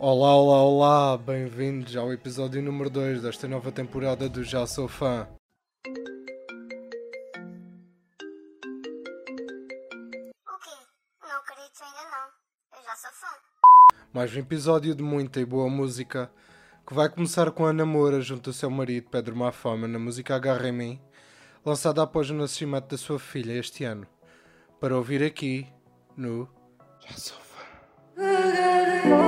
Olá, olá, olá, bem-vindos ao episódio número 2 desta nova temporada do Já Sou Fã. O quê? Não acredito ainda não. Eu já sou fã. Mais um episódio de muita e boa música que vai começar com a namora junto ao seu marido Pedro Mafama na música Agarra em Mim, lançada após o nascimento da sua filha este ano, para ouvir aqui no Já Sou Fã.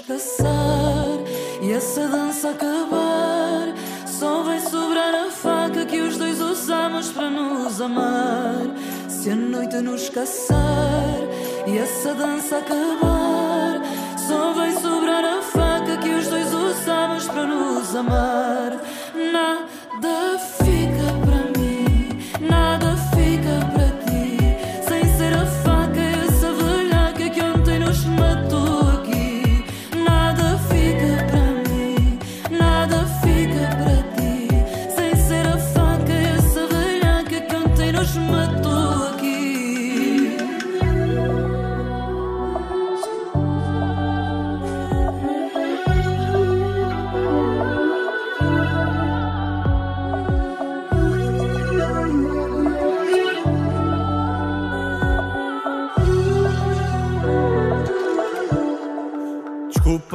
nos caçar e essa dança acabar, só vai sobrar a faca que os dois usamos para nos amar. Se a noite nos caçar e essa dança acabar, só vai sobrar a faca que os dois usamos para nos amar. Nada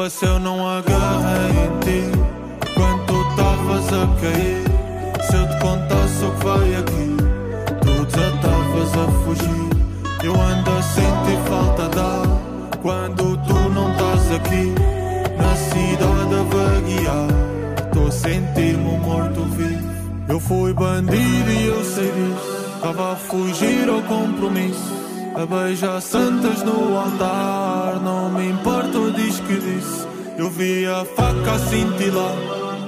Se eu não agarrei em ti. Quando tu estavas a cair Se eu te contasse o que vai aqui. Tu desatavas a fugir. Eu ando a sentir falta de ar. Quando tu não estás aqui Na cidade a vaguear. Estou a sentir-me morto-vivo Eu fui bandido e eu sei disso. Estava a fugir ao compromisso a beijar santas no altar Não me importa o diz que disse. Eu vi a faca a cintilar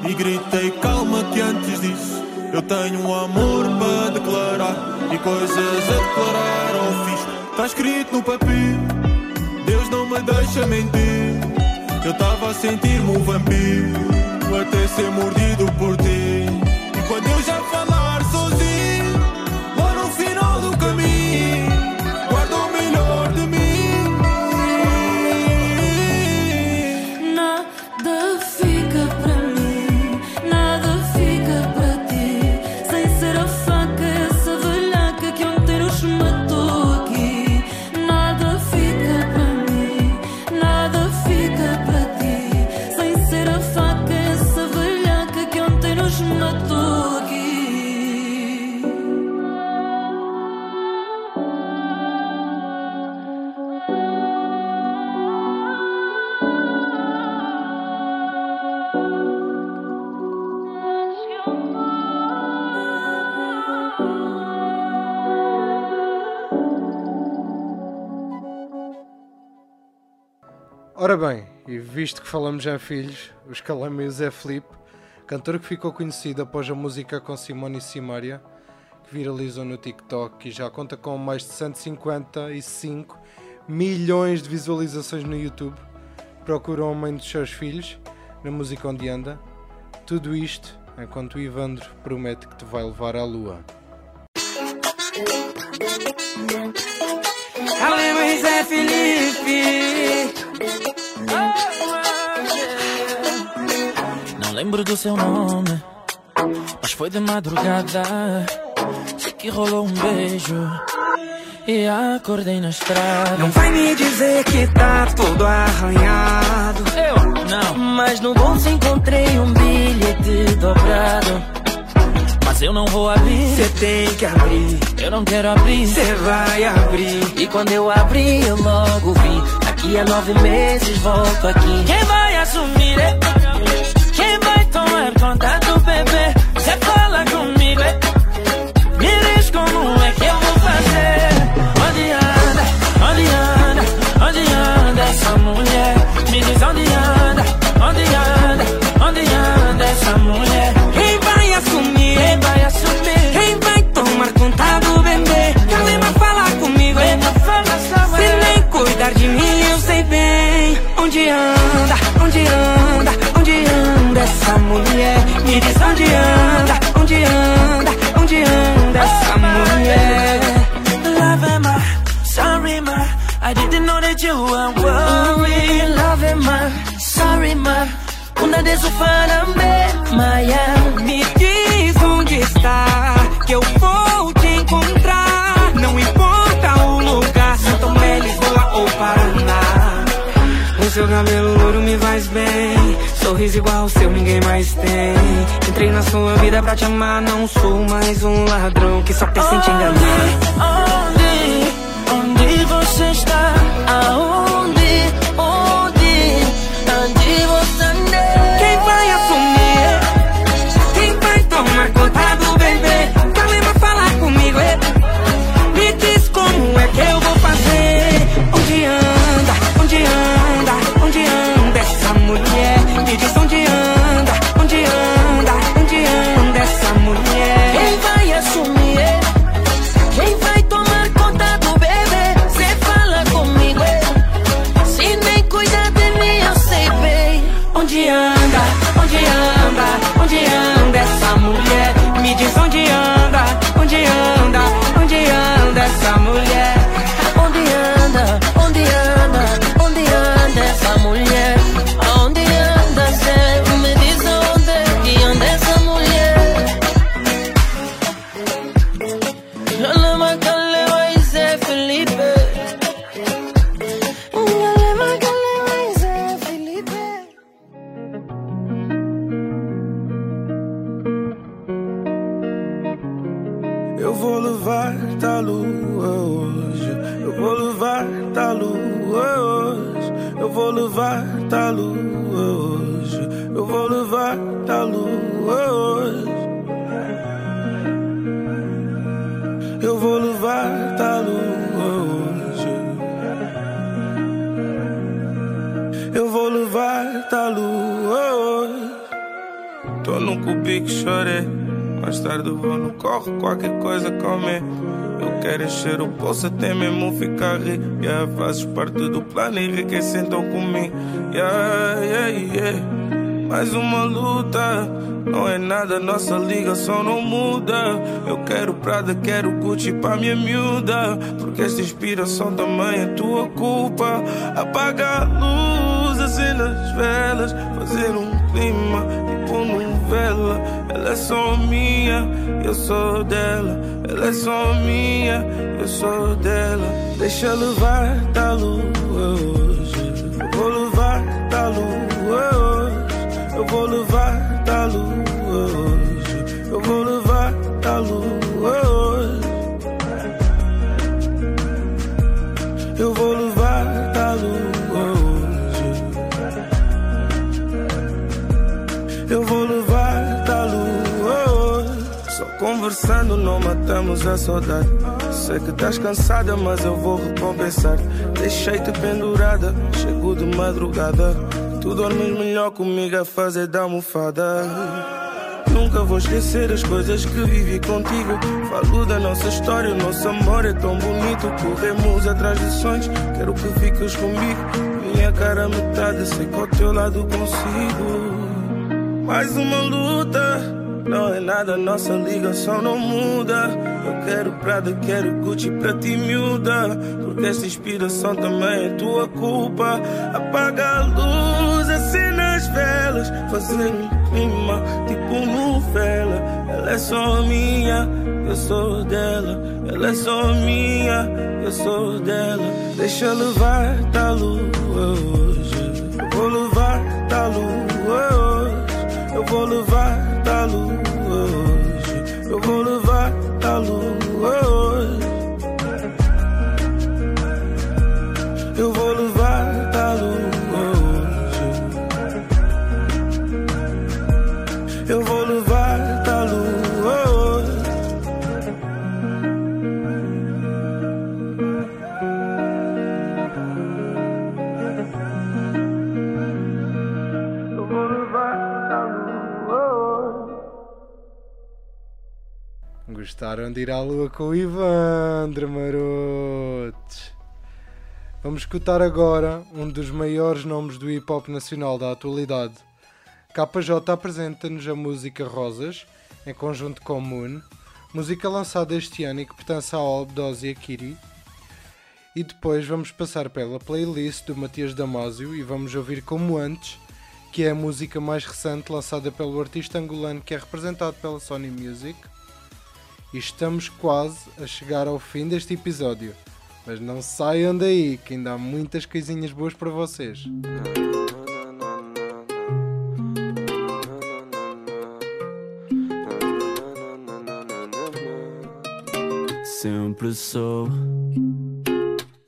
E gritei calma que antes disso Eu tenho amor para declarar E coisas a declarar ao fisco Está escrito no papel Deus não me deixa mentir. Eu estava a sentir-me um vampiro Até ser mordido por ti Ora bem, e visto que falamos em filhos, os Calameus é Felipe, cantor que ficou conhecido após a música com Simone e Simaria, que viralizou no TikTok e já conta com mais de 155 milhões de visualizações no YouTube. Procurou a mãe dos seus filhos na música onde anda. Tudo isto enquanto o Ivandro promete que te vai levar à lua. Ale Zé Felipe. Não lembro do seu nome, mas foi de madrugada. Sei que rolou um beijo e acordei na estrada. Não vai me dizer que tá todo arranhado. Eu não, Mas no bolso encontrei um bilhete dobrado. mas eu não vou abrir. Cê tem que abrir, Eu não quero abrir. cê vai abrir. E quando eu abri, eu logo vi. Daqui a nove meses volto aqui. Quem vai assumir? É? Quem vai tomar conta do bebê? Você fala comigo? É? Me diz como é que eu vou fazer? Onde anda? Onde anda? Onde anda essa mulher? Me diz onde anda? Onde anda? Onde anda essa mulher? de mim, eu sei bem Onde anda, onde anda, onde anda essa mulher. Me diz onde anda, onde anda, onde anda essa mulher. Love am I, sorry ma. I didn't know that you were worried. Love am I, sorry ma. Una desufana me, Maya Me diz onde está, que eu seu cabelo louro me faz bem. Sorriso igual o seu, ninguém mais tem. Entrei na sua vida pra te amar. Não sou mais um ladrão que só pensa em te enganar. Onde, onde você está? Aonde, vou levar-te lua hoje. Eu vou levar-te lua hoje. Eu vou levar-te lua hoje. Eu vou levar-te lua hoje. Tô num cubico, chorei. Mais tarde vou no corre, qualquer coisa comer. Eu quero encher o bolso até mesmo ficar rico. Yeah, fazes parte do plano, enriquece então comigo. Yeah, yeah, yeah. Mais uma luta, não é nada, nossa ligação não muda. Eu quero Prada, quero Gucci pra minha miúda. Porque esta inspiração também é tua culpa. Apaga a luz, acenda as velas, fazer um clima tipo novela. Ela é só minha, eu sou dela. Ela é só minha, eu sou dela. Deixa levar-te à lua hoje. Eu vou levar-te à lua hoje. Eu vou levar-te à lua hoje. Eu vou levar-te à lua hoje. Eu vou levar-te conversando não matamos a saudade. Sei que estás cansada, mas eu vou recompensar. Deixei-te pendurada, chego de madrugada. Tu dormes melhor comigo a fazer da almofada. Nunca vou esquecer as coisas que vivi contigo. Falo da nossa história, o nosso amor é tão bonito. Corremos atrás de sonhos, quero que fiques comigo. Minha cara metade, sei que ao teu lado consigo. Mais uma luta, não é nada, nossa ligação não muda. Eu quero Prada, quero Gucci pra ti, miúda. Porque esta inspiração também é tua culpa. Apaga a luz, acena as velas, fazer um clima tipo novela. Ela é só minha, eu sou dela. Ela é só minha, eu sou dela. Deixa levar-te à lua hoje. Eu vou levar-te à lua hoje. Eu vou levar-te lua hoje. Eu vou levar-te à lua Gostaram de ir à lua com o Ivandre Marotes? Vamos escutar agora um dos maiores nomes do hip hop nacional da atualidade. KJ apresenta-nos a música Rosas, em conjunto com Moon, música lançada este ano e que pertence ao álbum Dozy Akiri. E depois vamos passar pela playlist do Matias Damasio e vamos ouvir Como Antes, que é a música mais recente lançada pelo artista angolano que é representado pela Sony Music. E estamos quase a chegar ao fim deste episódio. Mas não saiam daí, que ainda há muitas coisinhas boas para vocês. Sempre soube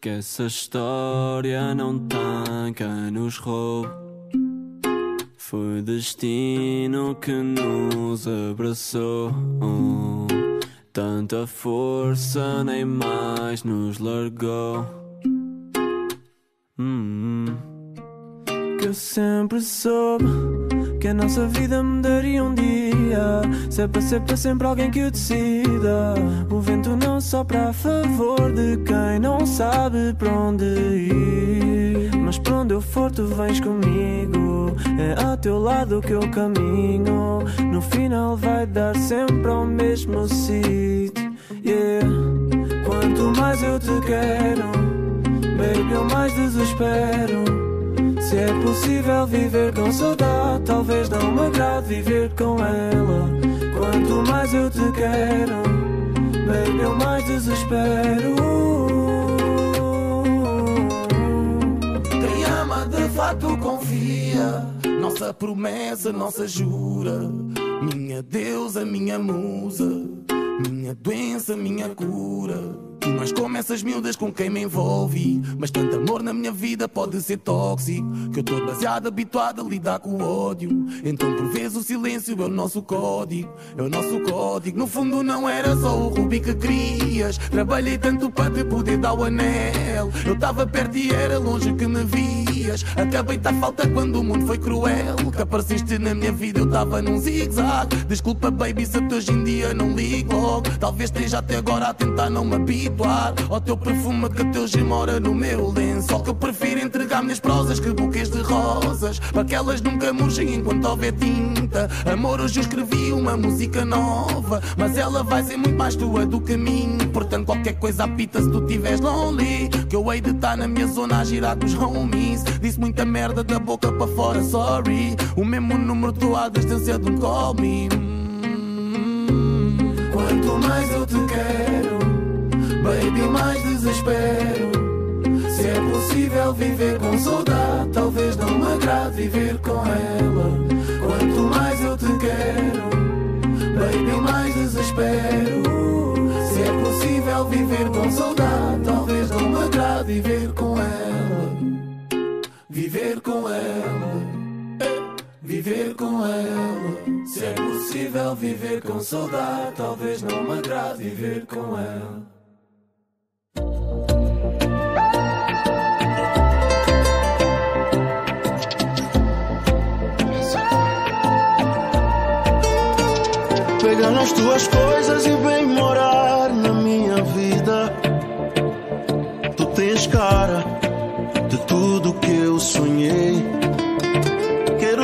que essa história não tem quem nos roube. Foi destino que nos abraçou. Tanta força nem mais nos largou. Hum, que eu sempre soube que a nossa vida mudaria um dia. Se é para ser para sempre alguém que o decida. O vento não sopra a favor de quem não sabe para onde ir. Para onde eu for, tu vens comigo. É ao teu lado que eu caminho. No final vai dar sempre ao mesmo sítio. Yeah. Quanto mais eu te quero, baby, eu mais desespero. Se é possível viver com saudade, talvez não me agrade viver com ela. Quanto mais eu te quero, baby, eu mais desespero. Fato confia. Nossa promessa, nossa jura. Minha deusa, minha musa. Minha doença, minha cura. Tu mais como essas miúdas com quem me envolvi. Mas tanto amor na minha vida pode ser tóxico. Que eu tô baseado, habituado a lidar com o ódio. Então por vezes o silêncio é o nosso código. É o nosso código. No fundo não era só o Rubi que querias. Trabalhei tanto para te poder dar o anel. Eu tava perto e era longe que me vias. Acabei de dar falta quando o mundo foi cruel. Que apareceste na minha vida, eu tava num zigue-zague. Desculpa, baby, se até hoje em dia não ligo. Logo. Talvez esteja até agora a tentar não me habituar. Ao teu perfume que teu gelo mora no meu lençol. Que eu prefiro entregar minhas prosas que buquês de rosas. Para que elas nunca murchem enquanto houver tinta. Amor, hoje eu escrevi uma música nova. Mas ela vai ser muito mais tua do que mim. Portanto qualquer coisa apita se tu tiveres lonely. Que eu hei de estar na minha zona a girar com os homies Disse muita merda da boca para fora, sorry O mesmo número estou à distância de um call me Quanto mais eu te quero Baby, mais desespero. Se é possível viver com saudade, talvez não me agrade viver com ela. Quanto mais eu te quero, baby, mais desespero. Se é possível viver com saudade, talvez não me agrade viver com ela. Viver com ela. Viver com ela. Se é possível viver com saudade, talvez não me agrade viver com ela. Pega nas tuas coisas e vem morar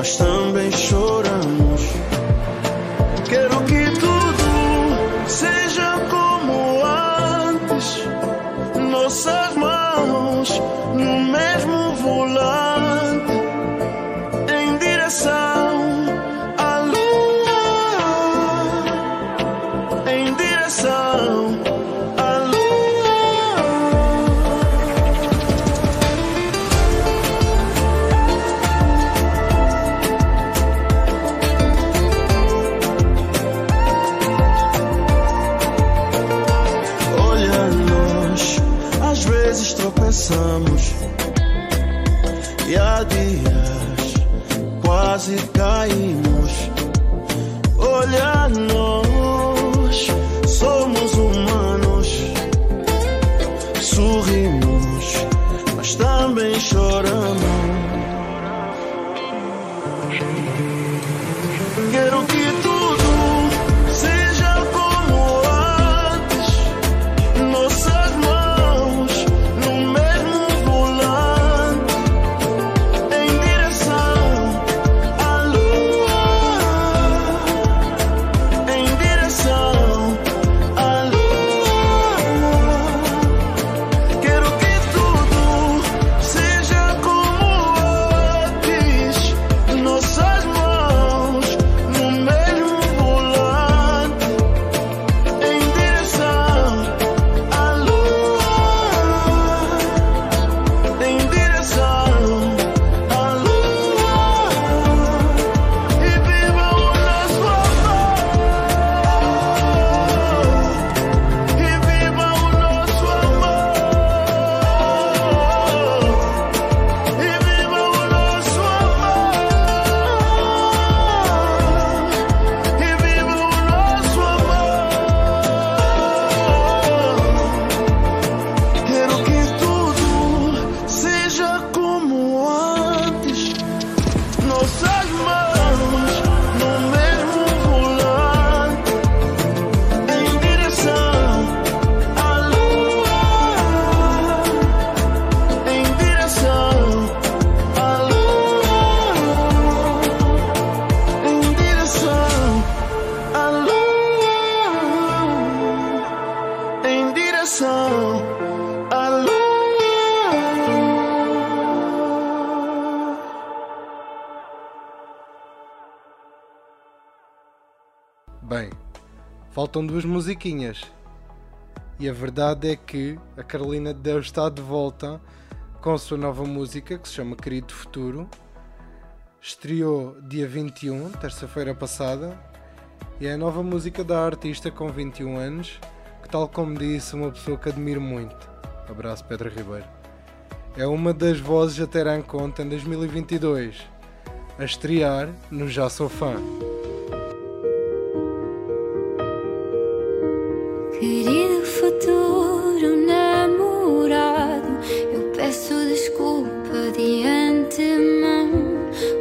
Mas também choramos. Olha faltam duas musiquinhas. E a verdade é que a Carolina de Deus está de volta com a sua nova música que se chama Querido Futuro. Estreou dia 21, terça-feira passada, e é a nova música da artista com 21 anos, que, tal como disse, uma pessoa que admiro muito. Abraço, Pedro Ribeiro. É uma das vozes a ter em conta em 2022, a estrear no Já Sou Fã. Querido futuro namorado, eu peço desculpa de antemão.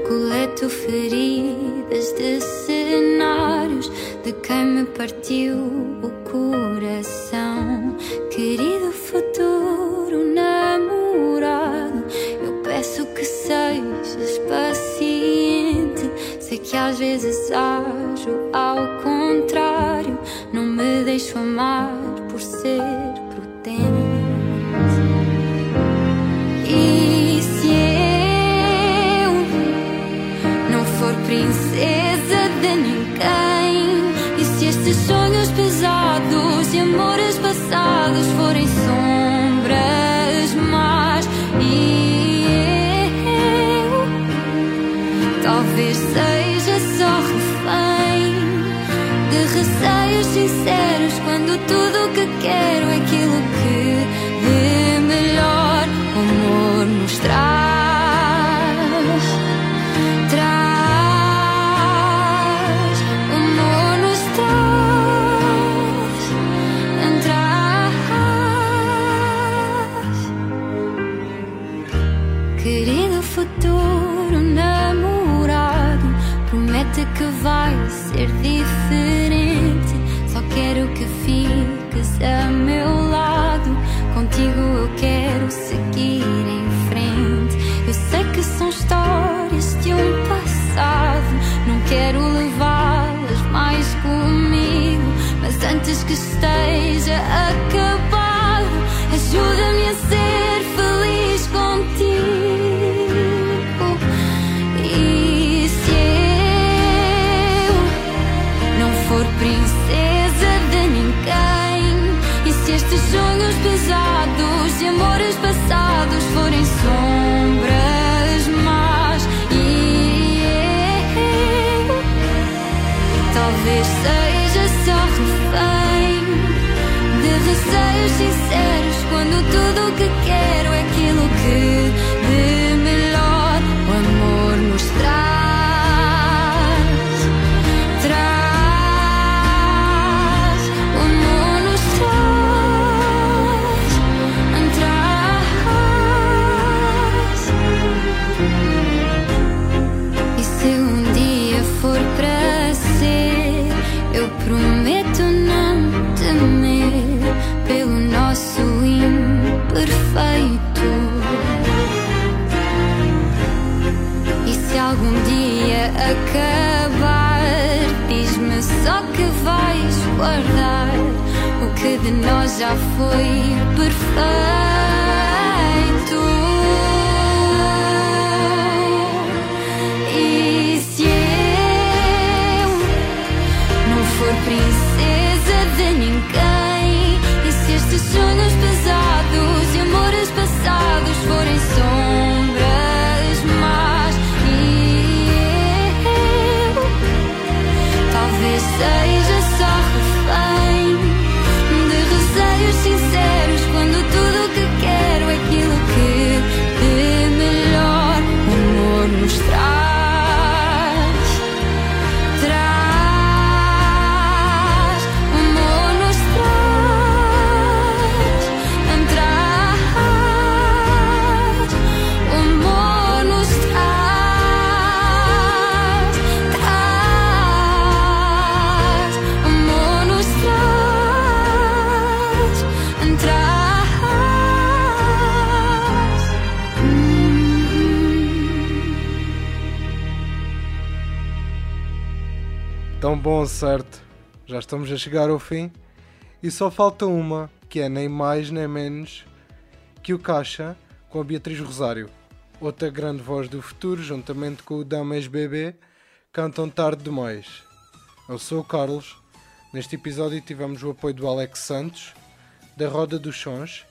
Coleto feridas de cenários de quem me partiu o coração. Querido futuro namorado, eu peço que sejas paciente. Sei que às vezes ajo ao se sonhos pesados e amores passados forem sombras más? E eu talvez seja só refém de receios sinceros quando tudo o que quero é aquilo que esteja acabado, bom, certo? Já estamos a chegar ao fim. E só falta uma, que é nem mais nem menos que o Caixa com a Beatriz Rosário. Outra grande voz do futuro, juntamente com o Damas BB, cantam tarde demais. Eu sou o Carlos. Neste episódio tivemos o apoio do Alex Santos, da Roda dos Sons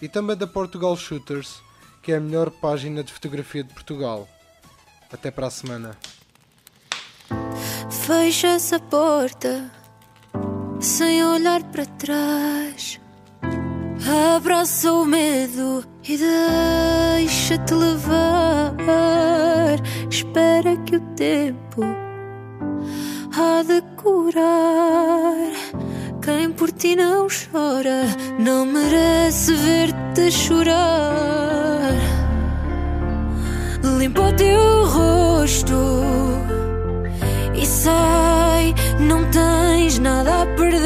e também da Portugal Shooters, que é a melhor página de fotografia de Portugal. Até para a semana. Fecha essa porta sem olhar para trás. Abraça o medo e deixa-te levar. Espera que o tempo há de curar. Quem por ti não chora não merece ver-te chorar. Limpa o teu rosto sai, não tens nada a perder.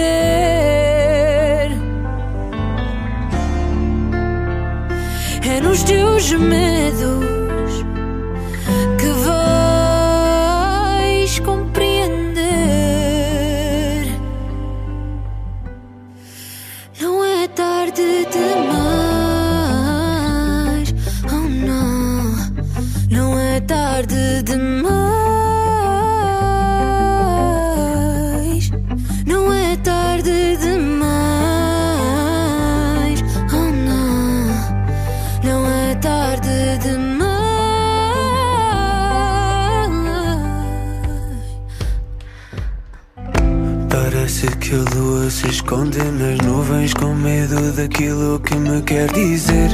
É nos teus medos que vais compreender. Não é tarde demais, oh não, não é tarde demais. Que a lua se esconde nas nuvens com medo daquilo que me quer dizer.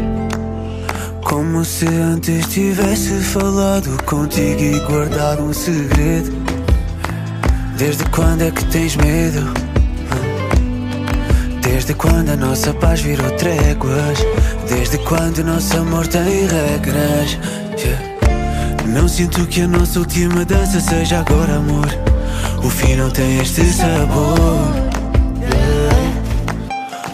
Como se antes tivesse falado contigo e guardado um segredo. Desde quando é que tens medo? Desde quando a nossa paz virou tréguas? Desde quando o nosso amor tem regras? Yeah. Não sinto que a nossa última dança seja agora amor. O fim não tem este sabor.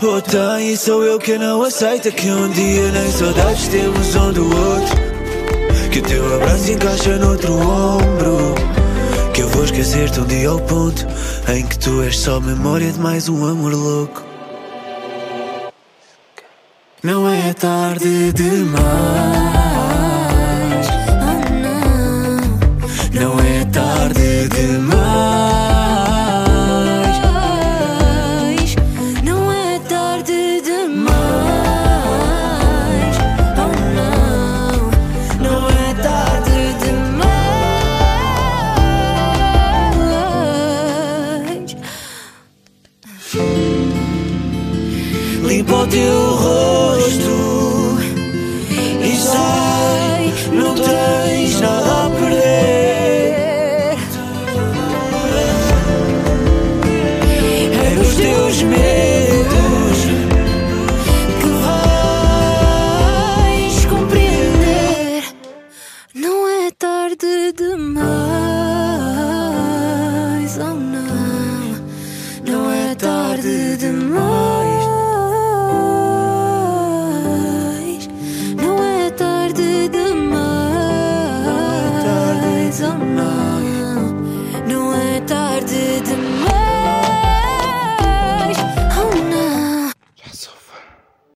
Ou tem, e sou eu que não aceita que um dia nem saudades temos um do outro. Que o teu abraço encaixa no outro ombro. Que eu vou esquecer-te um dia ao ponto em que tu és só memória de mais um amor louco. Não é tarde demais. Oh não. Não é tarde demais. Limpa o teu rosto